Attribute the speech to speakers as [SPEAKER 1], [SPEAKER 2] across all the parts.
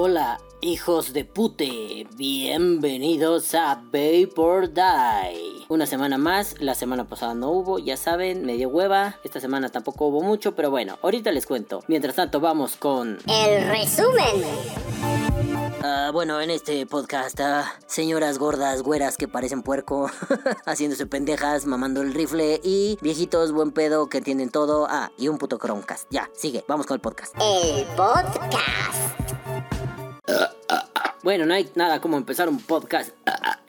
[SPEAKER 1] Hola, hijos de pute, bienvenidos a Vapor Die. Una semana más, la semana pasada no hubo, ya saben, me dio hueva. Esta semana tampoco hubo mucho, pero bueno, ahorita les cuento. Mientras tanto, vamos con.
[SPEAKER 2] El resumen.
[SPEAKER 1] Ah, bueno, en este podcast, ah, señoras gordas, güeras que parecen puerco, haciéndose pendejas, mamando el rifle y viejitos buen pedo que entienden todo. Ah, y un puto Chromecast. Ya, sigue, vamos con el podcast.
[SPEAKER 2] El podcast.
[SPEAKER 1] Uh, uh, Bueno, no hay nada como empezar un podcast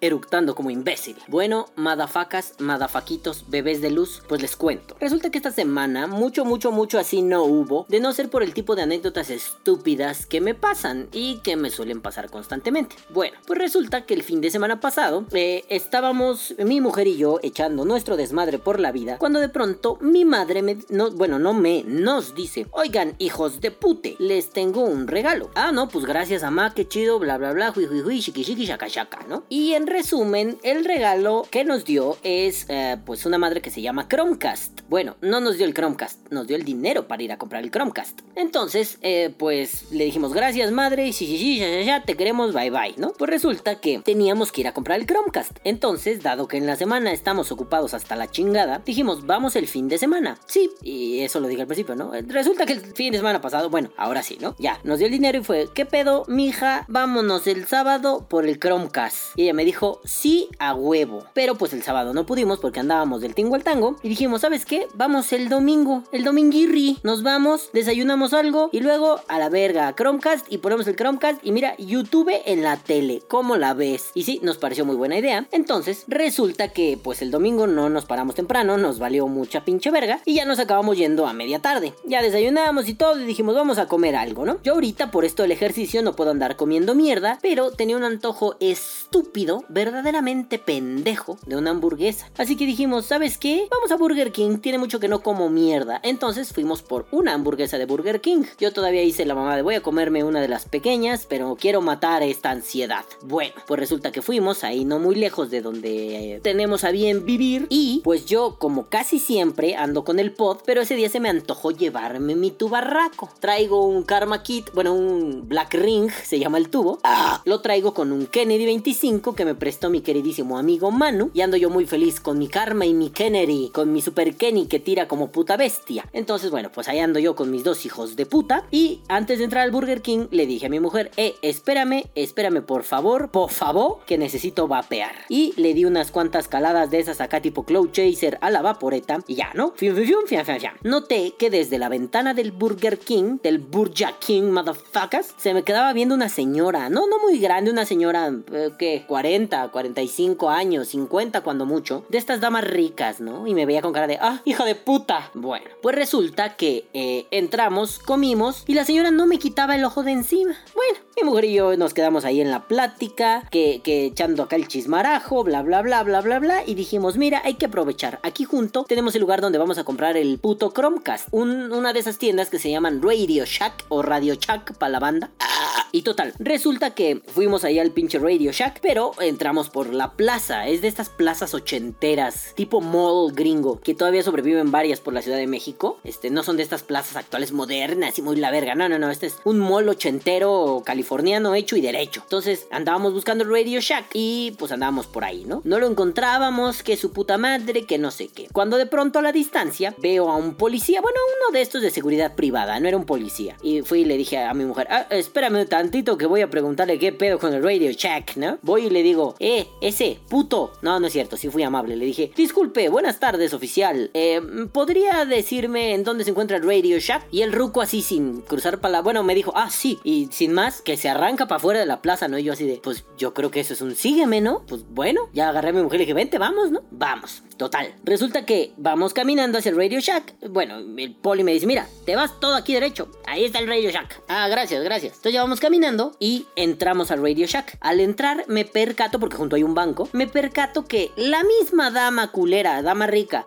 [SPEAKER 1] eructando como imbécil. Bueno, madafacas, madafaquitos, bebés de luz, pues les cuento. Resulta que esta semana mucho, mucho, mucho así no hubo, de no ser por el tipo de anécdotas estúpidas que me pasan y que me suelen pasar constantemente. Bueno, pues resulta que el fin de semana pasado eh, estábamos mi mujer y yo echando nuestro desmadre por la vida, cuando de pronto mi madre me, no, bueno, no me, nos dice, oigan, hijos de pute, les tengo un regalo. Ah, no, pues gracias a ma, qué chido, bla, bla, bla, hui, hui, hui, shiki, shiki, shaka, shaka, ¿no? Y en resumen, el regalo que nos dio es eh, pues una madre que se llama Chromecast. Bueno, no nos dio el Chromecast, nos dio el dinero para ir a comprar el Chromecast. Entonces, eh, pues le dijimos gracias madre, sí, sí, ya, ya, te queremos, bye bye, ¿no? Pues resulta que teníamos que ir a comprar el Chromecast. Entonces, dado que en la semana estamos ocupados hasta la chingada, dijimos vamos el fin de semana. Sí, y eso lo dije al principio, ¿no? Resulta que el fin de semana pasado, bueno, ahora sí, ¿no? Ya, nos dio el dinero y fue, ¿qué pedo, mija? Vámonos el sábado por el Chromecast. Y ella me dijo, sí a huevo. Pero pues el sábado no pudimos porque andábamos del tingo al tango. Y dijimos, ¿sabes qué? Vamos el domingo, el dominguirri. Nos vamos, desayunamos algo y luego a la verga Chromecast y ponemos el Chromecast y mira, YouTube en la tele. ¿Cómo la ves? Y sí, nos pareció muy buena idea. Entonces resulta que pues el domingo no nos paramos temprano, nos valió mucha pinche verga y ya nos acabamos yendo a media tarde. Ya desayunamos y todo y dijimos, vamos a comer algo, ¿no? Yo ahorita por esto del ejercicio no puedo andar comiendo mierda, pero tenía un antojo estúpido, verdaderamente pendejo de una hamburguesa. Así que dijimos, ¿sabes qué? Vamos a Burger King, tiene mucho que no como mierda. Entonces fuimos por una hamburguesa de Burger King. Yo todavía hice la mamá de voy a comerme una de las pequeñas, pero quiero matar esta ansiedad. Bueno, pues resulta que fuimos ahí no muy lejos de donde eh, tenemos a bien vivir y pues yo como casi siempre ando con el pod, pero ese día se me antojó llevarme mi tubarraco. Traigo un Karma Kit, bueno, un Black Ring, se llama el tubo. Ah, lo traigo con un Kennedy 25 que me prestó mi queridísimo amigo Manu y ando yo muy feliz con mi Karma y mi Kennedy, con mi Super Kenny que tira como puta bestia. Entonces, bueno, pues ahí ando yo con mis dos hijos de puta y antes de entrar al Burger King le dije a mi mujer, eh, espérame, espérame por favor, por favor, que necesito vapear. Y le di unas cuantas caladas de esas acá tipo Cloud Chaser a la vaporeta y ya, ¿no? Fium, fium, fium. Noté que desde la ventana del Burger King, del Burger King, motherfuckers, se me quedaba viendo una señora, no, no muy grande, una señora, ¿qué? 40, 45 años, 50 cuando mucho, de estas damas ricas, ¿no? Y me veía con cara de, ah, hija de puta. Bueno, pues resulta que eh, entramos, comimos y la señora no me quitaba el ojo de encima. Bueno, mi mujer y yo nos quedamos ahí en la plática, que, que echando acá el chismarajo, bla, bla, bla, bla, bla, bla, y dijimos, mira, hay que aprovechar. Aquí junto tenemos el lugar donde vamos a comprar el puto Chromecast, un- una de esas tiendas que se llaman Radio Shack o Radio Shack para la banda. Ah, y total, resulta que fuimos ahí al pinche Radio Shack, pero entramos por la plaza. Es de estas plazas ochenteras, tipo mall gringo, que todavía sobreviven varias por la Ciudad de México. Este, no son de estas plazas actuales modernas y muy la verga. No, no, no. Este es un mall ochentero californiano hecho y derecho. Entonces andábamos buscando el Radio Shack y pues andábamos por ahí, ¿no? No lo encontrábamos, que su puta madre, que no sé qué. Cuando de pronto a la distancia veo a un policía, bueno, uno de estos de seguridad privada, no era un policía. Y fui y le dije a mi mujer, ah, espérame un tantito que voy a preguntarle qué pedo con el Radio Shack, ¿no? Voy y le digo, eh, ese, puto. No, no es cierto, sí fui amable. Le dije, disculpe, buenas tardes, oficial. Eh, ¿Podría decirme en dónde se encuentra el Radio Shack? Y el ruco así sin cruzar para Bueno, me dijo, ah, sí. Y sin más, que se arranca para afuera de la plaza, ¿no? Y yo así de, pues yo creo que eso es un sígueme, ¿no? Pues bueno, ya agarré a mi mujer y le dije, vente, vamos, ¿no? Vamos. Total. Resulta que vamos caminando hacia el Radio Shack. Bueno, el poli me dice, mira, te vas todo aquí derecho. Ahí está el Radio Shack. Ah, gracias, gracias. Entonces ya vamos caminando y entramos al Radio Shack. Al entrar me percato, porque junto hay un banco, me percato que la misma dama culera, dama rica,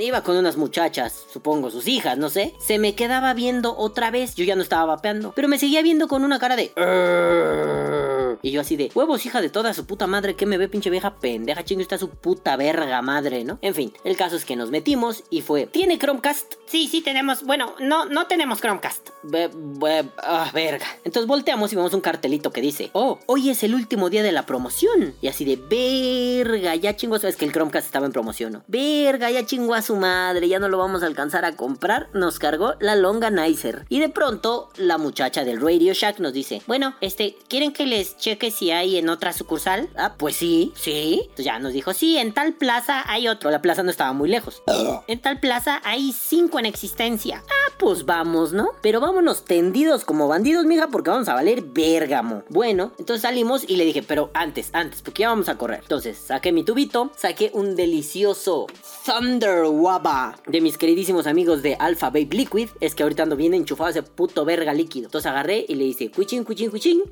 [SPEAKER 1] iba con unas muchachas, supongo sus hijas, no sé, se me quedaba viendo otra vez. Yo ya no estaba vapeando, pero me seguía viendo con una cara de... Y yo así de, huevos, hija de toda su puta madre, que me ve pinche vieja pendeja, chingo, está su puta verga madre, ¿no? En fin, el caso es que nos metimos y fue, ¿tiene Chromecast?
[SPEAKER 3] Sí, sí tenemos. Bueno, no, no tenemos Chromecast.
[SPEAKER 1] Be- be- ah, verga. Entonces volteamos y vemos un cartelito que dice, oh, hoy es el último día de la promoción. Y así de, verga, ya chingó, sabes que el Chromecast estaba en promoción, ¿no? Verga, ya chingó a su madre, ya no lo vamos a alcanzar a comprar. Nos cargó la Longanizer. Y de pronto, la muchacha del Radio Shack nos dice,
[SPEAKER 3] Bueno, este, ¿quieren que les cheque si hay en otra sucursal?
[SPEAKER 1] ah, pues sí, sí. Entonces ya nos dijo, sí,
[SPEAKER 3] en tal plaza hay otro.
[SPEAKER 1] la plaza no estaba muy lejos.
[SPEAKER 3] En tal plaza hay cinco en existencia.
[SPEAKER 1] Ah, pues vamos, ¿no? Pero vámonos tendidos como bandidos, mija, porque vamos a valer bérgamo. Bueno, entonces salimos y le dije, pero antes, antes, porque ya vamos a correr. Entonces saqué mi tubito, saqué un delicioso Thunder Waba de mis queridísimos amigos de Alpha Babe Liquid. Es que ahorita ando bien enchufado ese puto verga líquido. Entonces agarré y le hice cuichín, cuichín, cuichín.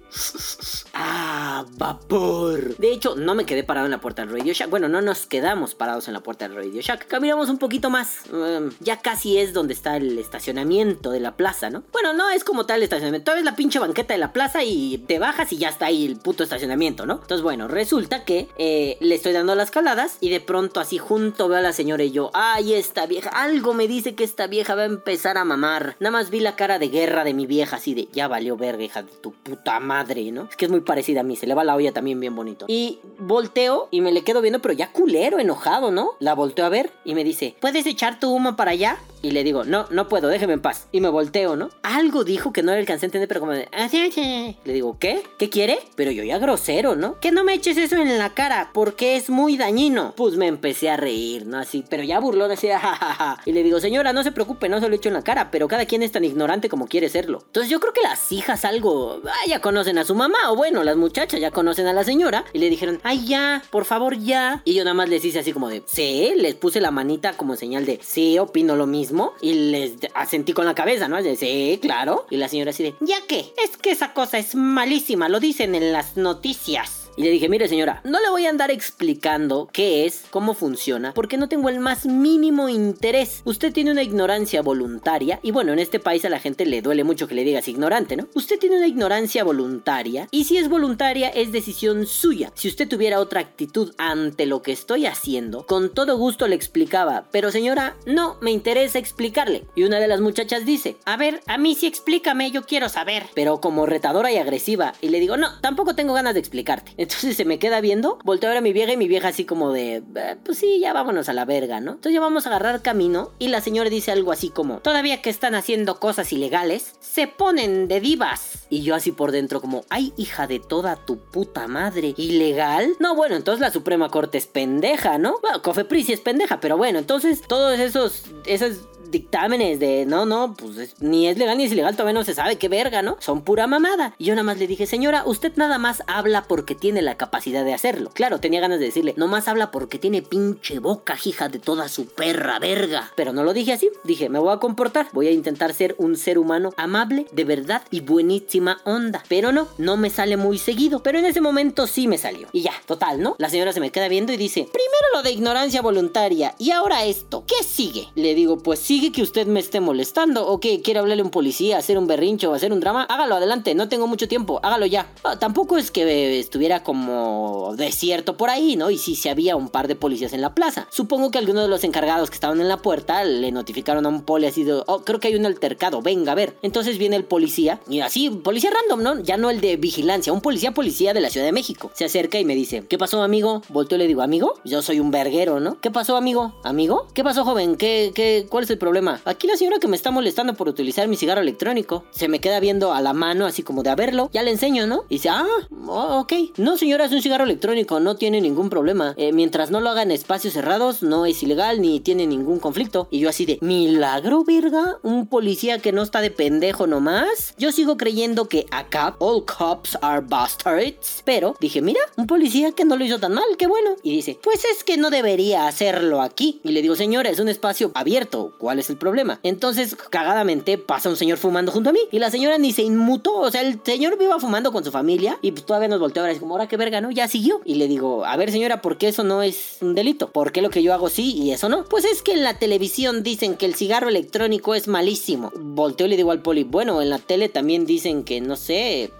[SPEAKER 1] Ah, vapor. De hecho, no me quedé parado en la puerta del Radio Shack. Bueno, no nos quedamos parados en la puerta del Radio Shack. Caminamos un poquito más. em, ya casi es donde está el estacionamiento de la plaza, ¿no? Bueno, no es como tal el estacionamiento. Todavía es la pinche banqueta de la plaza y te bajas y ya está ahí el puto estacionamiento, ¿no? Entonces, bueno, resulta que eh, le estoy dando las caladas y de pronto así junto veo a la señora y yo, ay, esta vieja, algo me dice que esta vieja va a empezar a mamar. Nada más vi la cara de guerra de mi vieja así de, ya valió verga, hija de tu puta madre, ¿no? Es que es muy parecida a mí, se le va la olla también bien bonito. Y volteo y me le quedo viendo, pero ya culero, enojado, ¿no? La volteo a ver y me dice,
[SPEAKER 3] ¿Puedes echar tu humo para allá?
[SPEAKER 1] Y le digo, no, no puedo, déjeme en paz. Y me volteo, ¿no? Algo dijo que no le alcancé a entender, pero como de, "Ah, sí, sí". Le digo, ¿qué? ¿Qué quiere? Pero yo ya grosero, ¿no?
[SPEAKER 3] Que no me eches eso en la cara, porque es muy dañino.
[SPEAKER 1] Pues me empecé a reír, ¿no? Así, pero ya burlón, así, jajaja. Y le digo, señora, no se preocupe, no se lo echo en la cara, pero cada quien es tan ignorante como quiere serlo. Entonces yo creo que las hijas algo, ah, ya conocen a su mamá, o bueno, las muchachas ya conocen a la señora, y le dijeron, ay, ya, por favor, ya. Y yo nada más les hice así como de, sí, les puse la manita como señal de, sí, opino lo mismo, y les asentí con la cabeza, ¿no? De, sí, claro. Y la señora así de,
[SPEAKER 3] ¿Ya qué? Es que esa cosa es malísima, lo dicen en las noticias.
[SPEAKER 1] Y le dije, mire señora, no le voy a andar explicando qué es, cómo funciona, porque no tengo el más mínimo interés. Usted tiene una ignorancia voluntaria, y bueno, en este país a la gente le duele mucho que le digas ignorante, ¿no? Usted tiene una ignorancia voluntaria, y si es voluntaria es decisión suya. Si usted tuviera otra actitud ante lo que estoy haciendo, con todo gusto le explicaba, pero señora, no me interesa explicarle. Y una de las muchachas dice,
[SPEAKER 3] A ver, a mí sí explícame, yo quiero saber.
[SPEAKER 1] pero como retadora y agresiva. Y le digo, no, tampoco tengo ganas de explicarte. Entonces se me queda viendo, volteo a ver a mi vieja y mi vieja así como de, "Eh, pues sí, ya vámonos a la verga, ¿no? Entonces ya vamos a agarrar camino y la señora dice algo así como,
[SPEAKER 3] Todavía que están haciendo cosas ilegales, se ponen de divas.
[SPEAKER 1] y yo así por dentro como, ay, hija de toda tu puta madre, ¿ilegal? No, bueno, entonces la Suprema Corte es pendeja, ¿no? Bueno, Cofepris sí es pendeja, pero bueno, entonces todos esos, esos dictámenes de no, no, pues es- ni es legal ni es ilegal, todavía no se sabe qué verga, ¿no? Son pura mamada. Y yo nada más le dije, señora, usted nada más habla porque tiene la capacidad de hacerlo. Claro, tenía ganas de decirle, no más habla porque tiene pinche boca, hija de toda su perra verga. Pero no lo dije así, dije, me voy a comportar, voy a intentar ser un ser humano amable, de verdad y buenísima onda. Pero no, no me sale muy seguido. Pero en ese momento sí me salió. Y ya, total, ¿no? La señora se me queda viendo y dice, primero lo de ignorancia voluntaria y ahora esto, ¿qué sigue? Le digo, pues sigue que usted me esté molestando o que quiere hablarle a un policía, hacer un berrincho o hacer un drama. Hágalo adelante, no tengo mucho tiempo, hágalo ya. Ah, tampoco es que eh, estuviera como desierto por ahí, ¿no? Y sí había un par de policías en la plaza. Supongo que algunos de los encargados que estaban en la puerta le notificaron a un poli así de, oh, creo que hay un altercado, venga a ver. Entonces viene el policía, y así, policía random, ¿no? Ya no el de vigilancia, un policía policía de la Ciudad de México. Se acerca y me dice, ¿qué pasó, amigo? Volteo y le digo, ¿amigo? Yo soy un verguero, ¿no? ¿Qué pasó, amigo? ¿Amigo? ¿Qué pasó, joven? ¿Qué, qué, cuál es el problema? Aquí la señora que me está molestando por utilizar mi cigarro electrónico. Se me queda viendo a la mano así como de a verlo. Ya le enseño, ¿no? Y dice, ah, oh, ok. No, señora, es un cigarro electrónico, no tiene ningún problema. Eh, mientras no lo haga en espacios cerrados, no es ilegal ni tiene ningún conflicto. Y yo así de, milagro, verga, un policía que no está de pendejo nomás. Yo sigo creyendo que acá all cops are bastards. Pero dije, mira, un policía que no lo hizo tan mal, qué bueno. Y dice, pues es que no debería hacerlo aquí. Y le digo, señora, es un espacio abierto. ¿Cuál es el problema. Entonces, cagadamente, pasa un señor fumando junto a mí y la señora ni se inmutó. O sea, el señor viva fumando con su familia y pues todavía nos volteó a ver como, ahora qué verga, ¿no? Ya siguió. Y le digo, a ver señora, ¿por qué eso no es un delito? ¿Por qué lo que yo hago sí y eso no? Pues es que en la televisión dicen que el cigarro electrónico es malísimo. Volteo y le digo al poli, bueno, en la tele también dicen que, no sé, eh,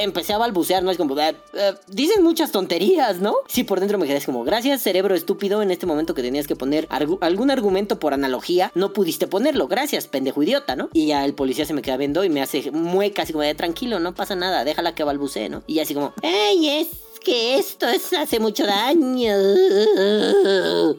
[SPEAKER 1] empecé a balbucear, ¿no? Es como, eh, eh, dicen muchas tonterías, ¿no? Sí, por dentro me quedé como, gracias cerebro estúpido, en este momento que tenías que poner algún argumento por analogía, no pudiste ponerlo, gracias, pendejo idiota, ¿no? Y ya el policía se me queda viendo y me hace mueca, así como, de tranquilo, no pasa nada, déjala que balbucee, ¿no? Y así como, ¡Ey, es que esto es hace mucho daño.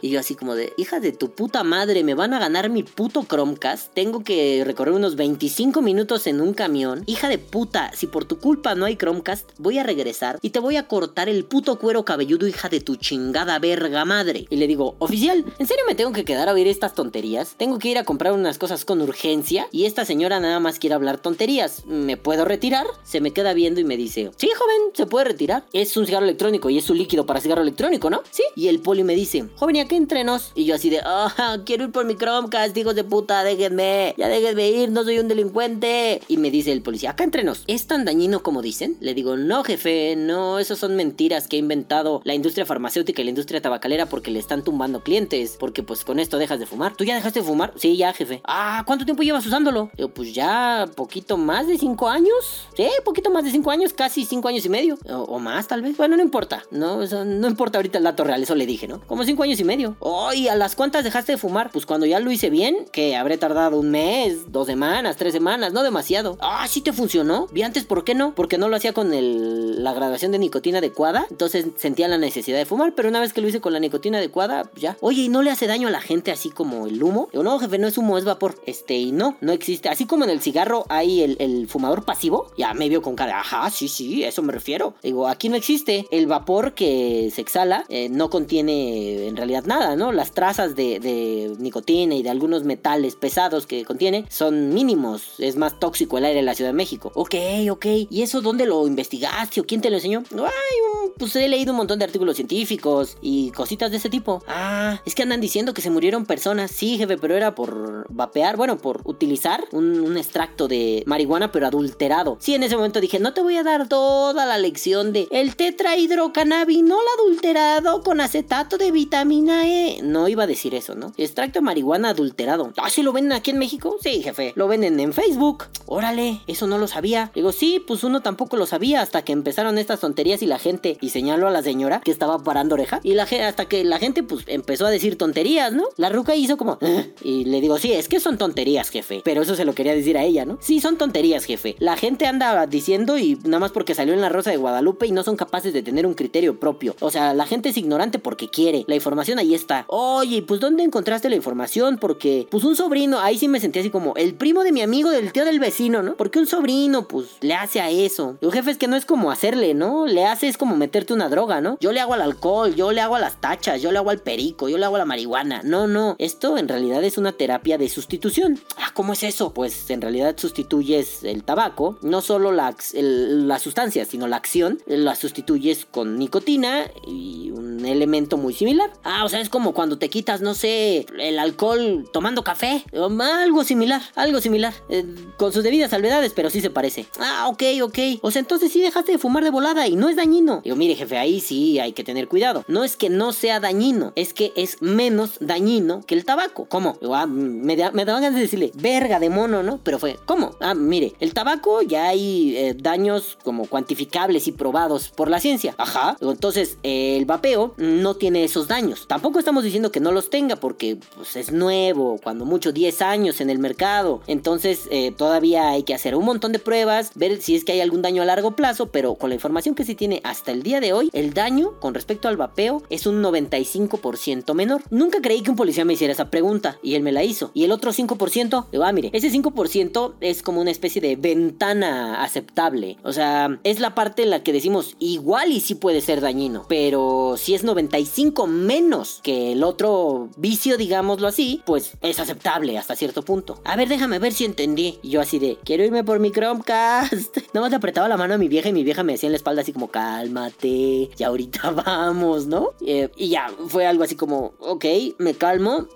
[SPEAKER 1] Y yo así como de, hija de tu puta madre, me van a ganar mi puto Chromecast. Tengo que recorrer unos 25 minutos en un camión. Hija de puta, si por tu culpa no hay Chromecast, voy a regresar y te voy a cortar el puto cuero cabelludo, hija de tu chingada verga madre. Y le digo, oficial, ¿en serio me tengo que quedar a oír estas tonterías? Tengo que ir a comprar unas cosas con urgencia y esta señora nada más quiere hablar tonterías. ¿Me puedo retirar? Se me queda viendo y me dice, sí, joven, se puede retirar. Es un cigarro electrónico y es su líquido para cigarro electrónico, ¿no? Sí. Y el poli me dice, joven, ¿y a entrenos? Y yo así de, ah, quiero ir por mi Chromecast, hijos de puta, déjenme, ya déjenme ir, no soy un delincuente. Y me dice el policía, acá entrenos, ¿es tan dañino como dicen? Le digo, no, jefe, no, eso son mentiras que ha inventado la industria farmacéutica y la industria tabacalera porque le están tumbando clientes, porque pues con esto dejas de fumar. ¿Tú ya dejaste de fumar? Sí, ya, jefe. Ah, ¿cuánto tiempo llevas usándolo? Pues ya, poquito más de cinco años. Sí, poquito más de cinco años, casi cinco años y medio. O más, tal vez. Bueno, no importa, ¿no? no importa ahorita el dato real, eso le dije, ¿no? Como cinco años y medio. Oh, ¿y a las cuantas dejaste de fumar? Pues cuando ya lo hice bien, que habré tardado un mes, dos semanas, tres semanas, no demasiado. Ah, sí te funcionó. Vi antes, ¿por qué no? Porque no lo hacía con la graduación de nicotina adecuada. Entonces sentía la necesidad de fumar, pero una vez que lo hice con la nicotina adecuada, ya. Oye, ¿y no le hace daño a la gente así como el humo? Yo, no, jefe, no es humo, es vapor. Este, y no, no existe. Así como en el cigarro hay el, el fumador pasivo, ya me vio con cara, ajá, sí, sí, eso me refiero. Digo, aquí no existe. El vapor que se exhala eh, no contiene en realidad nada, ¿no? Las trazas de, de, nicotina y de algunos metales pesados que contiene son mínimos. Es más tóxico el aire en la Ciudad de México. Ok, ok. ¿Y eso dónde lo investigaste o quién te lo enseñó? Ay, pues he leído un montón de artículos científicos y cositas de ese tipo. Ah, es que andan diciendo que se murieron personas. Sí, jefe, pero era por vapear, bueno, por utilizar un, un extracto de marihuana, pero adulterado. Sí, en ese momento dije, no te voy a dar toda la lección de el tetrahidrocannabinol adulterado con acetato de vitamina E. No iba a decir eso, ¿no? Extracto de marihuana adulterado. Ah, ¿sí lo venden aquí en México? Sí, jefe. Lo venden en Facebook. Órale, eso no lo sabía. Digo, sí, pues uno tampoco lo sabía hasta que empezaron estas tonterías y la gente, y señaló a la señora que estaba parando oreja, y la hasta que la gente pues empezó a decir tonterías, ¿no? La ruca hizo como, ah", y le digo, sí, es que son tonterías, jefe. Pero eso se lo quería decir a ella, ¿no? Sí, son tonterías, jefe. La gente anda diciendo y nada más porque salió en la Rosa de Guadalupe y no son capaces de tener un criterio propio. O sea, la gente es ignorante porque quiere. La información ahí está. Oye, pues ¿dónde encontraste la información? Porque, pues un sobrino, ahí sí me sentí así como el primo de mi amigo, del tío del vecino, ¿no? Porque un sobrino, pues, le hace a eso. Los jefe es que no es como hacerle, ¿no? Le hace es como meterte una droga, ¿no? Yo le hago al alcohol, yo le hago a las tachas, yo le hago al perico, yo le hago a la marihuana. No, no. Esto en realidad es una terapia de sustitución. Ah, ¿cómo es eso? Pues en realidad sustituyes el tabaco, no solo la, la sustancia, sino la acción, la sustituyes con nicotina y un elemento muy similar. Ah, o sea, es como cuando te quitas, no sé, el alcohol tomando café. Algo similar, algo similar. Eh, con sus debidas salvedades, pero sí se parece. Ah, ok, ok. O sea, entonces sí dejaste de fumar de volada y no es dañino. Digo, mire, jefe, ahí sí hay que tener cuidado. No es que no sea dañino, es que es menos dañino que el tabaco. ¿Cómo? Ah, me, da, me daban ganas de decirle, verga de mono, ¿no? Pero fue, ¿cómo? Ah, mire, el tabaco ya hay eh, daños como cuantificables y probados por la ciencia. Ajá. Entonces, el vapeo no tiene esos daños. Tampoco estamos diciendo que no los tenga porque pues, es nuevo, cuando mucho 10 años en el mercado. Entonces, eh, todavía hay que hacer un montón de pruebas, ver si es que hay algún daño a largo plazo, pero con la información que se tiene hasta el día de hoy, el daño con respecto al vapeo es un 95% menor. Nunca creí que un policía me hiciera esa pregunta y él me la hizo. Y el otro 5%, digo, ah, mire, ese 5% es como una especie de ventana aceptable. O sea, es la parte en la que decimos igual y sí puede ser dañino, pero si es es 95 menos que el otro vicio, digámoslo así, pues es aceptable hasta cierto punto. A ver, déjame ver si entendí. Y yo así de, quiero irme por mi Chromecast. Nada más le apretaba la mano a mi vieja y mi vieja me decía en la espalda así como, cálmate, ya ahorita vamos, ¿no? Eh, y ya, fue algo así como, ok, me calmo,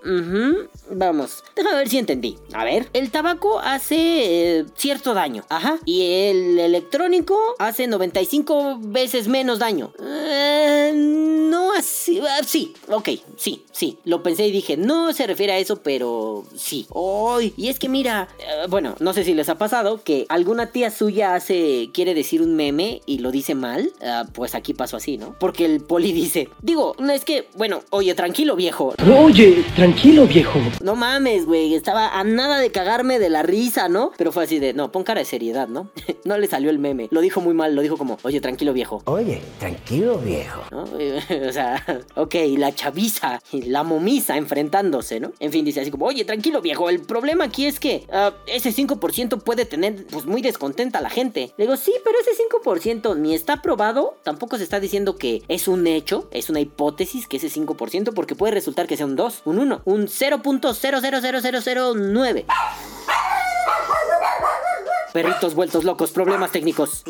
[SPEAKER 1] vamos. Déjame ver si entendí. A ver, el tabaco hace eh, cierto daño, ajá. Y el electrónico hace 95 veces menos daño. Eh, no así, ah, sí, ok, sí, sí. Lo pensé y dije, no se refiere a eso, pero sí. Hoy, y es que mira, eh, bueno, no sé si les ha pasado que alguna tía suya hace, quiere decir un meme y lo dice mal. Ah, pues aquí pasó así, ¿no? Porque el poli dice, digo, no es que, bueno, oye, tranquilo viejo.
[SPEAKER 4] Oye, tranquilo, viejo.
[SPEAKER 1] No mames, güey, estaba a nada de cagarme de la risa, ¿no? Pero fue así de, no, pon cara de seriedad, ¿no? no le salió el meme. Lo dijo muy mal, lo dijo como, oye, tranquilo viejo.
[SPEAKER 5] Oye, tranquilo viejo.
[SPEAKER 1] o sea, ok, la chaviza la momisa enfrentándose, ¿no? En fin, dice así como, oye, tranquilo viejo, el problema aquí es que ah, ese 5% puede tener pues muy descontenta a la gente. Le digo, sí, pero ese 5% ni está probado, tampoco se está diciendo que es un hecho, es una hipótesis que ese 5%, porque puede resultar que sea un 2, un 1, un 0.000009. Perritos vueltos locos, problemas técnicos.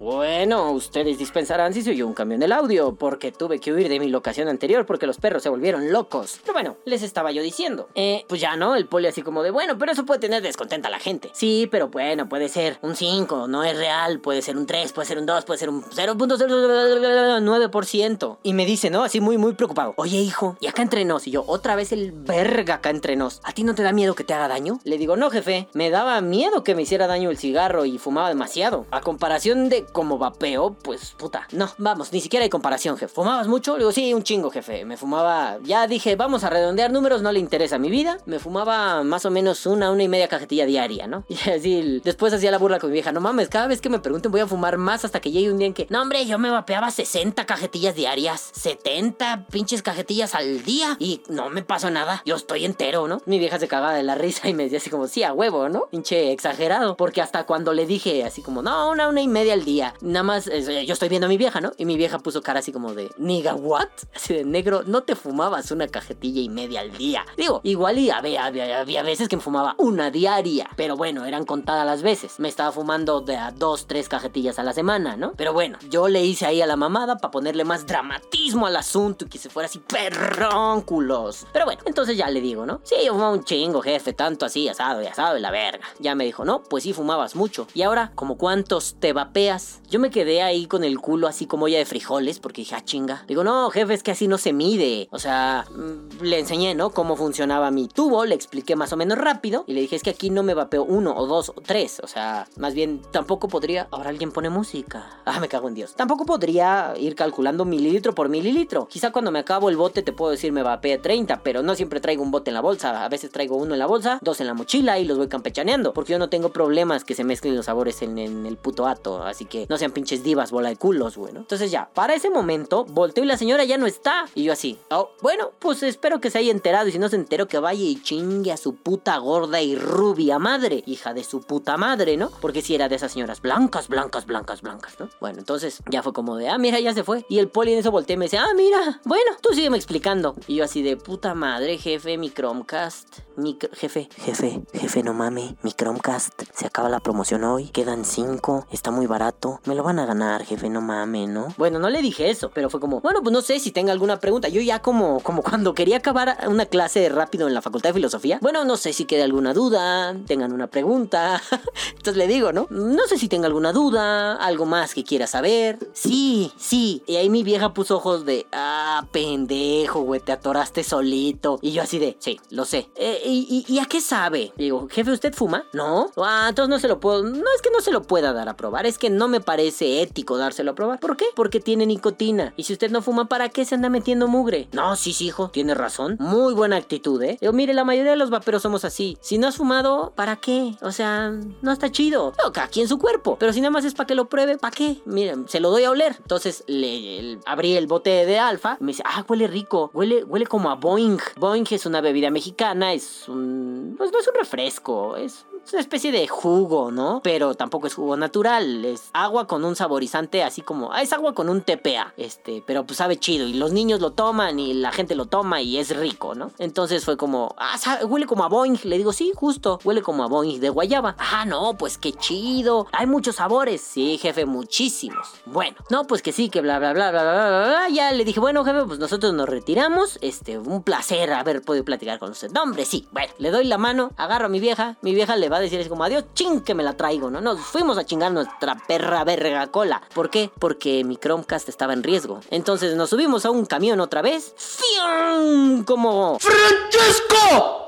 [SPEAKER 1] Bueno, ustedes dispensarán si se oyó un cambio en el audio, porque tuve que huir de mi locación anterior porque los perros se volvieron locos. Pero bueno, les estaba yo diciendo. Eh, pues ya no, el poli así como de, bueno, pero eso puede tener descontenta a la gente. Sí, pero bueno, puede ser un 5, no es real, puede ser un 3, puede ser un 2, puede ser un 0.09%. Y me dice, ¿no? Así muy, muy preocupado. Oye, hijo, y acá entre nos, y yo, otra vez el verga acá entre nos. ¿A ti no te da miedo que te haga daño? Le digo, no, jefe, me daba miedo que me hiciera daño el cigarro y fumaba demasiado. A comparación de como vapeo, pues puta. No, vamos, ni siquiera hay comparación, jefe. ¿Fumabas mucho? Le digo, sí, un chingo, jefe. Me fumaba. Ya dije, vamos a redondear números, no le interesa mi vida. Me fumaba más o menos una, una y media cajetilla diaria, ¿no? Y así, después hacía la burla con mi vieja. No mames, cada vez que me pregunten voy a fumar más hasta que llegue un día en que, no, hombre, yo me vapeaba 60 cajetillas diarias, 70 pinches cajetillas al día y no me pasó nada. Yo estoy entero, ¿no? Mi vieja se cagaba de la risa y me decía así como, sí, a huevo, ¿no? Pinche exagerado. Porque hasta cuando le dije así como, no, una, una y media al día. Nada más, eh, yo estoy viendo a mi vieja, ¿no? Y mi vieja puso cara así como de, niga, ¿what? Así de negro, no te fumabas una cajetilla y media al día. Digo, igual y había, había, había veces que me fumaba una diaria. Pero bueno, eran contadas las veces. Me estaba fumando de a dos, tres cajetillas a la semana, ¿no? Pero bueno, yo le hice ahí a la mamada para ponerle más dramatismo al asunto y que se fuera así perrónculos. Pero bueno, entonces ya le digo, ¿no? Sí, yo fumaba un chingo, jefe, tanto así, asado y asado y la verga. Ya me dijo, no, pues sí fumabas mucho. Y ahora, ¿como cuántos te vapeas? Yo me quedé ahí con el culo así como olla de frijoles porque dije, ah, chinga. Digo, no, jefe, es que así no se mide. O sea, mm, le enseñé, ¿no? Cómo funcionaba mi tubo, le expliqué más o menos rápido y le dije, es que aquí no me vapeo uno o dos o tres. O sea, más bien tampoco podría... Ahora alguien pone música. Ah, me cago en Dios. Tampoco podría ir calculando mililitro por mililitro. Quizá cuando me acabo el bote te puedo decir me vapeé 30, pero no siempre traigo un bote en la bolsa. A veces traigo uno en la bolsa, dos en la mochila y los voy campechaneando. Porque yo no tengo problemas que se mezclen los sabores en, en el puto ato. Así que no sean pinches divas, bola de culos, bueno. Entonces ya, para ese momento, volteo y la señora ya no está. Y yo así, oh, bueno, pues espero que se haya enterado. Y si no se enteró, que vaya y chingue a su puta gorda y rubia madre. Hija de su puta madre, ¿no? Porque si era de esas señoras blancas, blancas, blancas, blancas, ¿no? Bueno, entonces ya fue como de, ah, mira, ya se fue. Y el poli en eso volteé y me dice, ah, mira, bueno, tú sígueme explicando. Y yo así de puta madre, jefe, mi Chromecast. Mi jefe, jefe, jefe, no mame. Mi Chromecast. Se acaba la promoción hoy. Quedan cinco. Está muy barato. Me lo van a ganar, jefe, no mame, ¿no? Bueno, no le dije eso, pero fue como, bueno, pues no sé si tenga alguna pregunta. Yo ya como, como cuando quería acabar una clase rápido en la facultad de filosofía. Bueno, no sé si quede alguna duda, tengan una pregunta. Entonces le digo, ¿no? No sé si tenga alguna duda, algo más que quiera saber. Sí, sí. Y ahí mi vieja puso ojos de, ah, pendejo, güey, te atoraste solito. Y yo así de, sí, lo sé. Eh, ¿y, y, y a qué sabe? Digo, jefe, ¿usted fuma? No. Ah, entonces no se lo puedo. No es que no se lo puedo pueda dar a probar. Es que no me parece ético dárselo a probar. ¿Por qué? Porque tiene nicotina. Y si usted no fuma, ¿para qué se anda metiendo mugre? No, sí, sí, hijo, tiene razón. Muy buena actitud, ¿eh? Digo, mire, la mayoría de los vaperos somos así. Si no has fumado, ¿para qué? O sea, no está chido. No, aquí en su cuerpo. Pero si nada más es para que lo pruebe, ¿para qué? Miren, se lo doy a oler. Entonces le, le- abrí el bote de alfa. Y me dice, ah, huele rico. Huele, huele como a Boeing. Boeing es una bebida mexicana. Es un. Pues no es un refresco. Es es una especie de jugo, ¿no? Pero tampoco es jugo natural. Es agua con un saborizante así como. Ah, es agua con un TPA. Este, pero pues sabe chido. Y los niños lo toman y la gente lo toma y es rico, ¿no? Entonces fue como. Ah, sabe- huele como a Boeing. Le digo, sí, justo. Huele como a Boeing de guayaba. Ah, no, pues qué chido. Hay muchos sabores. Sí, jefe, muchísimos. Bueno, no, pues que sí, que bla, bla, bla, bla, bla, bla, bla. Ya le dije, bueno, jefe, pues nosotros nos retiramos. Este, un placer haber podido platicar con usted. No, hombre, sí. Bueno, le doy la mano, agarro a mi vieja. Mi vieja le va a decir así como, adiós, ching, que me la traigo, ¿no? Nos fuimos a chingar nuestra perra verga cola. ¿Por qué? Porque mi Chromecast estaba en riesgo. Entonces nos subimos a un camión otra vez. ¡Fium! Como...
[SPEAKER 4] ¡Francesco!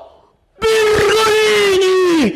[SPEAKER 4] ¡Virgolini!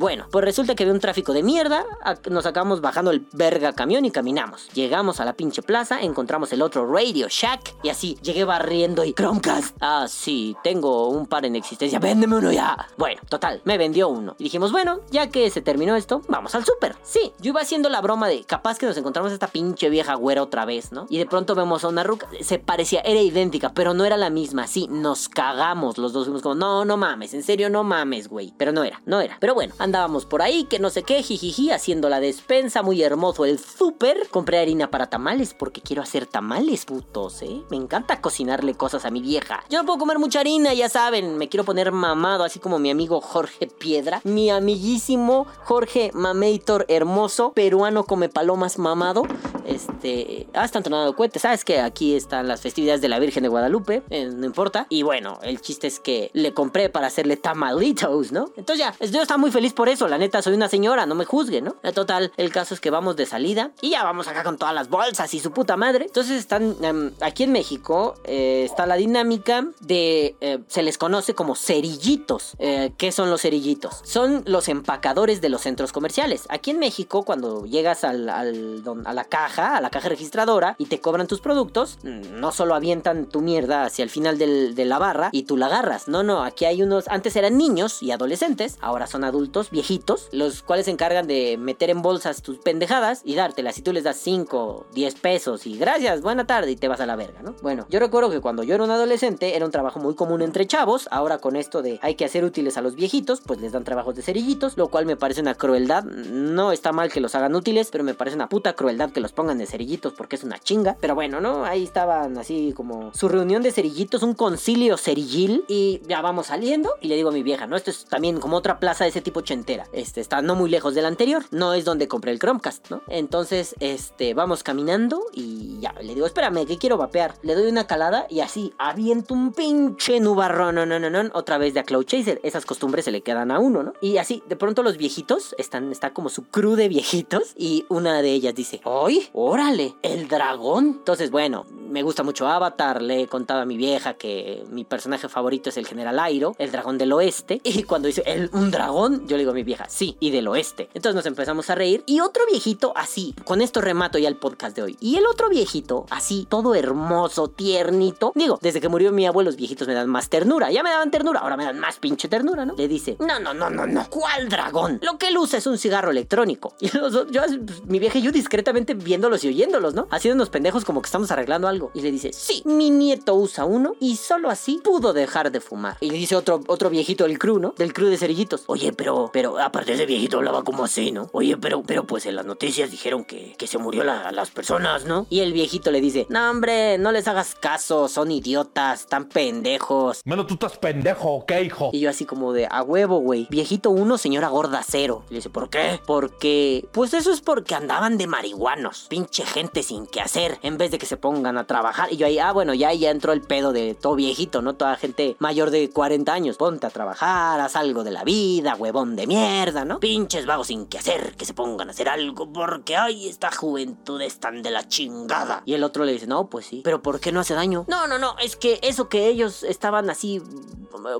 [SPEAKER 1] Bueno, pues resulta que había un tráfico de mierda. Nos acabamos bajando el verga camión y caminamos. Llegamos a la pinche plaza, encontramos el otro Radio Shack y así llegué barriendo y Chromecast. Ah, sí, tengo un par en existencia. Véndeme uno ya. Bueno, total, me vendió uno. Y dijimos, bueno, ya que se terminó esto, vamos al súper. Sí, yo iba haciendo la broma de capaz que nos encontramos a esta pinche vieja güera otra vez, ¿no? Y de pronto vemos a una ruca. Se parecía, era idéntica, pero no era la misma. Sí, nos cagamos. Los dos fuimos como, no, no mames, en serio, no mames, güey. Pero no era, no era. Pero bueno, andábamos por ahí, que no sé qué, jijiji, haciendo la despensa, muy hermoso el súper. Compré harina para tamales porque quiero hacer tamales, putos, ¿eh? Me encanta cocinarle cosas a mi vieja. Yo no puedo comer mucha harina, ya saben. Me quiero poner mamado, así como mi amigo Jorge Piedra. Mi amiguísimo Jorge Mameitor hermoso, peruano come palomas mamado. Este, ah, están cohetes. Sabes que aquí están las festividades de la Virgen de Guadalupe, eh, no importa. Y bueno, el chiste es que le compré para hacerle tamalitos, ¿no? Entonces ya, yo estaba muy feliz por eso. La neta, soy una señora, no me juzgue, ¿no? En total, el caso es que vamos de salida y ya vamos acá con todas las bolsas y su puta madre. Entonces están em, aquí en México, eh, está la dinámica de, eh, se les conoce como cerillitos. Eh, ¿Qué son los cerillitos? Son los empacadores de los centros comerciales. Aquí en México, cuando llegas al, a la caja, a la caja registradora y te cobran tus productos, mm, no solo avientan tu mierda hacia el final de la barra y tú la agarras. No, no, aquí hay unos, antes eran niños y adolescentes, ahora son adultos, viejitos, los cuales se encargan de meter en bolsas tus pendejadas y dártelas. Si tú les das 5, 10 pesos y gracias, buena tarde y te vas a la verga, ¿no? Bueno, yo recuerdo que cuando yo era un adolescente era un trabajo muy común entre chavos, ahora con esto de hay que hacer útiles a los viejitos, pues les dan trabajos de cerillitos, lo cual me parece una crueldad. No está mal que los hagan útiles, pero me parece una puta crueldad que los pongan de cerillitos porque es una chinga. Pero bueno, ¿no? Ahí estaban así como su reunión de cerillitos, un concilio cerillil y ya vamos saliendo y le digo a mi vieja, ¿no? Esto es también como otra plaza de ese tipo ochentera. Este está no muy lejos de la anterior, no es donde compré el Chromecast, ¿no? Entonces, este, vamos caminando y ya, le digo, espérame, que quiero vapear. Le doy una calada y así aviento un pinche nubarrón, no, no, no, no, otra vez de a Cloud Chaser. Esas costumbres se le quedan a uno, ¿no? Y así, de pronto los viejitos están, está como su crew de viejitos y una de ellas dice, ¡ay! ¡Órale! ¡El dragón! Entonces, bueno, me gusta mucho Avatar, le he contado a mi vieja que mi personaje favorito es el General Airo, el dragón del oeste. Y cuando dice, ¿El, ¿un dragón? Yo le digo a mi vieja, sí, y del oeste. Entonces nos empezamos a reír. Y otro viejito así, con esto remato ya el podcast de hoy. Y el otro viejito, así, todo hermoso, tiernito. Digo, desde que murió mi abuelo, los viejitos me dan más ternura. Ya me daban ternura, ahora me dan más pinche ternura, ¿no? Le dice, no, no, no, no, no. ¿Cuál dragón? Lo que él usa es un cigarro electrónico. Y los yo, mi vieja y yo discretamente viéndolos y oyéndolos, ¿no? Haciendo unos pendejos como que estamos arreglando algo. Y le dice, sí, mi nieto usa uno y solo así pudo dejar de fumar. Y le dice otro, otro viejito del crew, ¿no? Del crew de cerillitos. Oye, pero, pero, aparte ese viejito hablaba como así, ¿no? Oye, pero, pero, pues en las noticias dijeron que, que se murió la- las personas, ¿no? Y el viejito le dice, no, hombre, no les hagas caso, son idiotas, tan pendejos.
[SPEAKER 6] Bueno, tú estás pendejo, ¿ok, hijo?
[SPEAKER 1] Y yo así como de, a huevo, güey. Viejito uno, señora gorda cero. Y le dice, ¿por qué? Porque, pues eso es porque andaban de marihuanos. Pinche gente sin qué hacer. En vez de que se pongan a trabajar. Y yo ahí, ah, bueno, ya, ya entró el pedo de todo viejito, ¿no? Toda gente mayor de 40 años. Ponte a trabajar, haz algo de la vida, huevón de mierda, ¿no? Pinches vagos sin que hacer, que se pongan a hacer algo porque, ay, esta juventud es tan de la chingada. Y el otro le dice, no, pues sí, pero ¿por qué no hace daño? No, no, no, es que eso que ellos estaban así,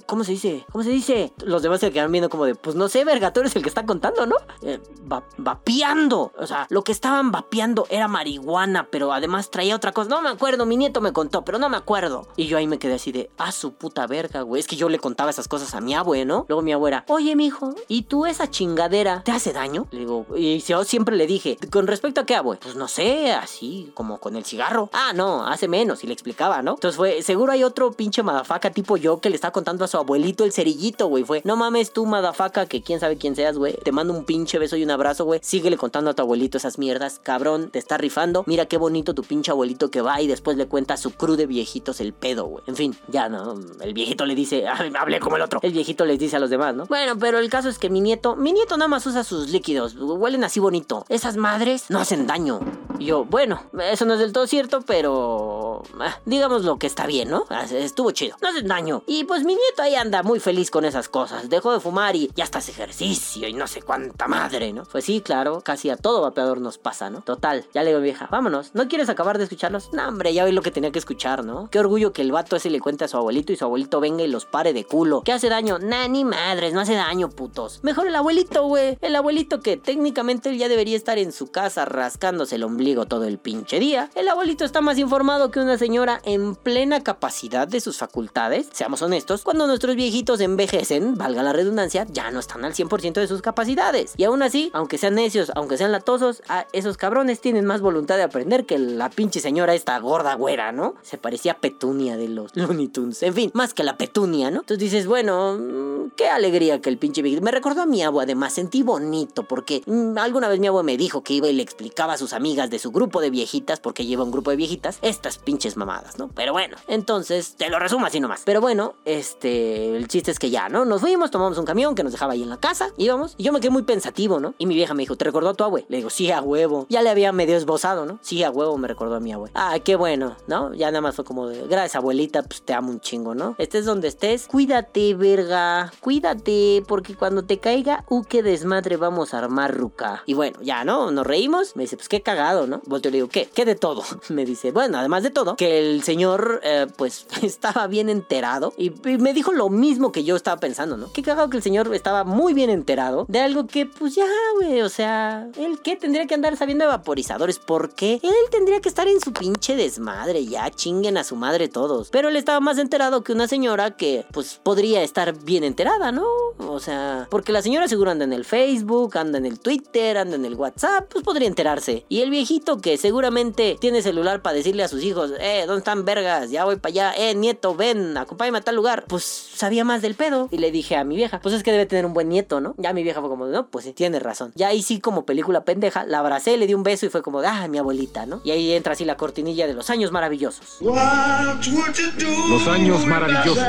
[SPEAKER 1] ¿cómo se dice? ¿Cómo se dice? Los demás se quedaron viendo como de, pues no sé, verga, tú eres el que está contando, ¿no? Eh, va- vapeando. O sea, lo que estaban vapeando era marihuana, pero además traía otra cosa. No me acuerdo, mi nieto me contó, pero no me acuerdo. Y yo ahí me quedé así de, ah, su puta verga, güey. Es que yo le contaba esas cosas a mi abue, ¿no? Luego mi abuela, oye, mijo, ¿y tú esa chingadera te hace daño? Le digo, y yo siempre le dije, ¿con respecto a qué, abue? Pues no sé, así como con el cigarro. Ah, no, hace menos. Y le explicaba, ¿no? Entonces fue, seguro hay otro pinche madafaca tipo yo que le está contando a su abuelito el cerillito, güey. Fue, no mames tú, madafaca, que quién sabe quién seas, güey. Te mando un pinche beso y un abrazo, güey. Síguele contando a tu abuelito esas mierdas, cabrón. Te está rifando. Mira qué bonito tu pinche abuelito que va y después le cuenta a su crew de viejitos el pedo, güey. En fin, ya no. El viejito le dice, "Ay, hablé como el otro. El viejito les dice a los demás, ¿no? Bueno, pero el caso es que mi nieto, mi nieto nada más usa sus líquidos. Huelen así bonito. Esas madres no hacen daño. Y yo, bueno, eso no es del todo cierto, pero ah, digamos lo que está bien, ¿no? Ah, Estuvo chido. No hacen daño. Y pues mi nieto ahí anda muy feliz con esas cosas. Dejó de fumar y ya está hace ejercicio y no sé cuánta madre, ¿no? Pues sí, claro, casi a todo vapeador nos pasa, ¿no? Total, ya le digo vieja, vámonos. ¿No quieres acabar de escucharlos? No, hombre, ya oí lo que tenía que escuchar, ¿no? Qué orgullo que el vato ese le cuente a su abuelito y su abuelito venga y los pare de culo. ¿Qué hace daño? Nah, ni madres, no hace daño, putos. Mejor el abuelito, güey. El abuelito que técnicamente él ya debería estar en su casa rascándose el ombligo todo el pinche día. El abuelito está más informado que una señora en plena capacidad de sus facultades. Seamos honestos, cuando nuestros viejitos envejecen, valga la redundancia, ya no están al 100% de sus capacidades. Y aún así, aunque sean necios, aunque sean latosos, esos cabrones tienen más voluntad de aprender que la pinche señora esta gorda güera, ¿no? Se parecía a Petunia de los Looney Tunes. En fin, más que la Petunia, ¿no? Entonces dices, bueno, mm, qué alegría que el pinche viejito. Me recordó a mi abuela, además, sentí bonito porque mm, alguna vez mi abuela me dijo que iba y le explicaba a sus amigas de su grupo de viejitas, porque lleva un grupo de viejitas, estas pinches mamadas, ¿no? Pero bueno, entonces te lo resumo así nomás. Pero bueno, este, el chiste es que ya, ¿no? Nos fuimos, tomamos un camión que nos dejaba ahí en la casa, íbamos, y yo me quedé muy pensativo, ¿no? Y mi vieja me dijo, ¿te recordó a tu abue? Le digo, sí, a huevo. Ya le había medio esbozado, ¿no? Sí, a huevo me recordó a mi abue. Ah, qué bueno, ¿no? Ya nada más fue como de, gracias abuelita, pues te amo un chingo, ¿no? Estés donde estés, cuídate, verga, cuídate, porque cuando te caiga, uh, qué desmadre vamos a armar, ruca. Y bueno, ya, ¿no? Nos reímos, me dice, pues qué cagado, ¿no? Volteo y le digo, ¿qué? ¿Qué de todo? Me dice, bueno, además de todo, que el señor, eh, pues, estaba bien enterado y, me dijo lo mismo que yo estaba pensando, ¿no? Qué cagado que el señor estaba muy bien enterado de algo que, pues ya, güey, o sea, ¿él qué? Tendría que andar sabiendo de vaporizadores, ¿por qué? Él tendría que estar en su pinche desmadre, ya chinguen a su madre todos. Pero él estaba más enterado que una señora que, pues, podría estar bien enterada, ¿no? O sea, porque la señora seguro anda en el Facebook, anda en el Twitter, anda en el WhatsApp, pues podría enterarse. Y el viejito que seguramente tiene celular para decirle a sus hijos, eh, ¿dónde están vergas? Ya voy para allá, eh, nieto, ven, acompáñame a tal lugar. Pues sabía más del pedo. Y le dije a mi vieja, pues es que debe tener un buen nieto, ¿no? Ya mi vieja fue como, no, pues tiene razón. Ya ahí sí, como película pendeja, la abracé, le di un beso y fue como, ah, mi abuelita, ¿no? Y ahí entra así la cortinilla de los años maravillosos.
[SPEAKER 7] Los años maravillosos.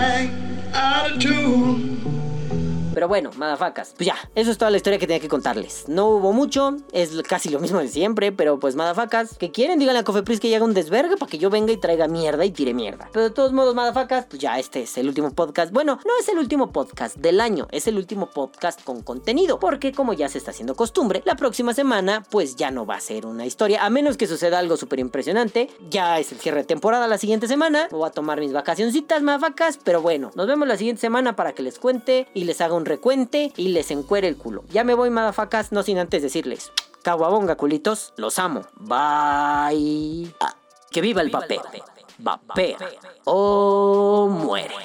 [SPEAKER 1] Pero bueno, madafacas. Pues ya, eso es toda la historia que tenía que contarles. No hubo mucho, es casi lo mismo de siempre, pero pues madafacas, que quieren, díganle a Cofepris que haga un desvergue para que yo venga y traiga mierda y tire mierda. Pero de todos modos, madafacas, pues ya este es el último podcast. Bueno, no es el último podcast del año, es el último podcast con contenido, porque como ya se está haciendo costumbre, la próxima semana pues ya no va a ser una historia, a menos que suceda algo súper impresionante. Ya es el cierre de temporada la siguiente semana, voy a tomar mis vacacioncitas, madafacas, pero bueno, nos vemos la siguiente semana para que les cuente y les haga un recuente y les encuere el culo. Ya me voy, madafacas, no sin antes decirles. Caguabonga, culitos. Los amo. Bye. Ah, que viva el papel. Vapea. O muere.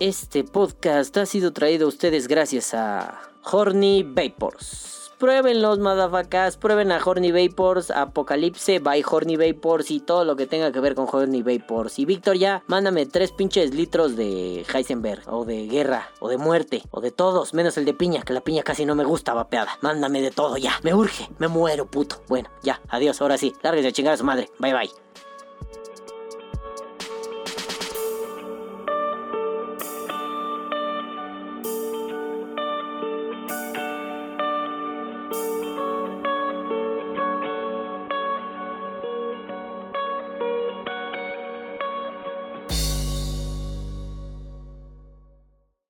[SPEAKER 1] Este podcast ha sido traído a ustedes gracias a Horny Vapors. Prueben los madafacas, prueben a Horny Vapors, Apocalipse by Horny Vapors y todo lo que tenga que ver con Horny Vapors. Y Víctor ya, mándame tres pinches litros de Heisenberg, o de guerra, o de muerte, o de todos, menos el de piña, que la piña casi no me gusta vapeada. Mándame de todo ya, me urge, me muero, puto. Bueno, ya, adiós, ahora sí, lárguese a chingar a su madre. Bye bye.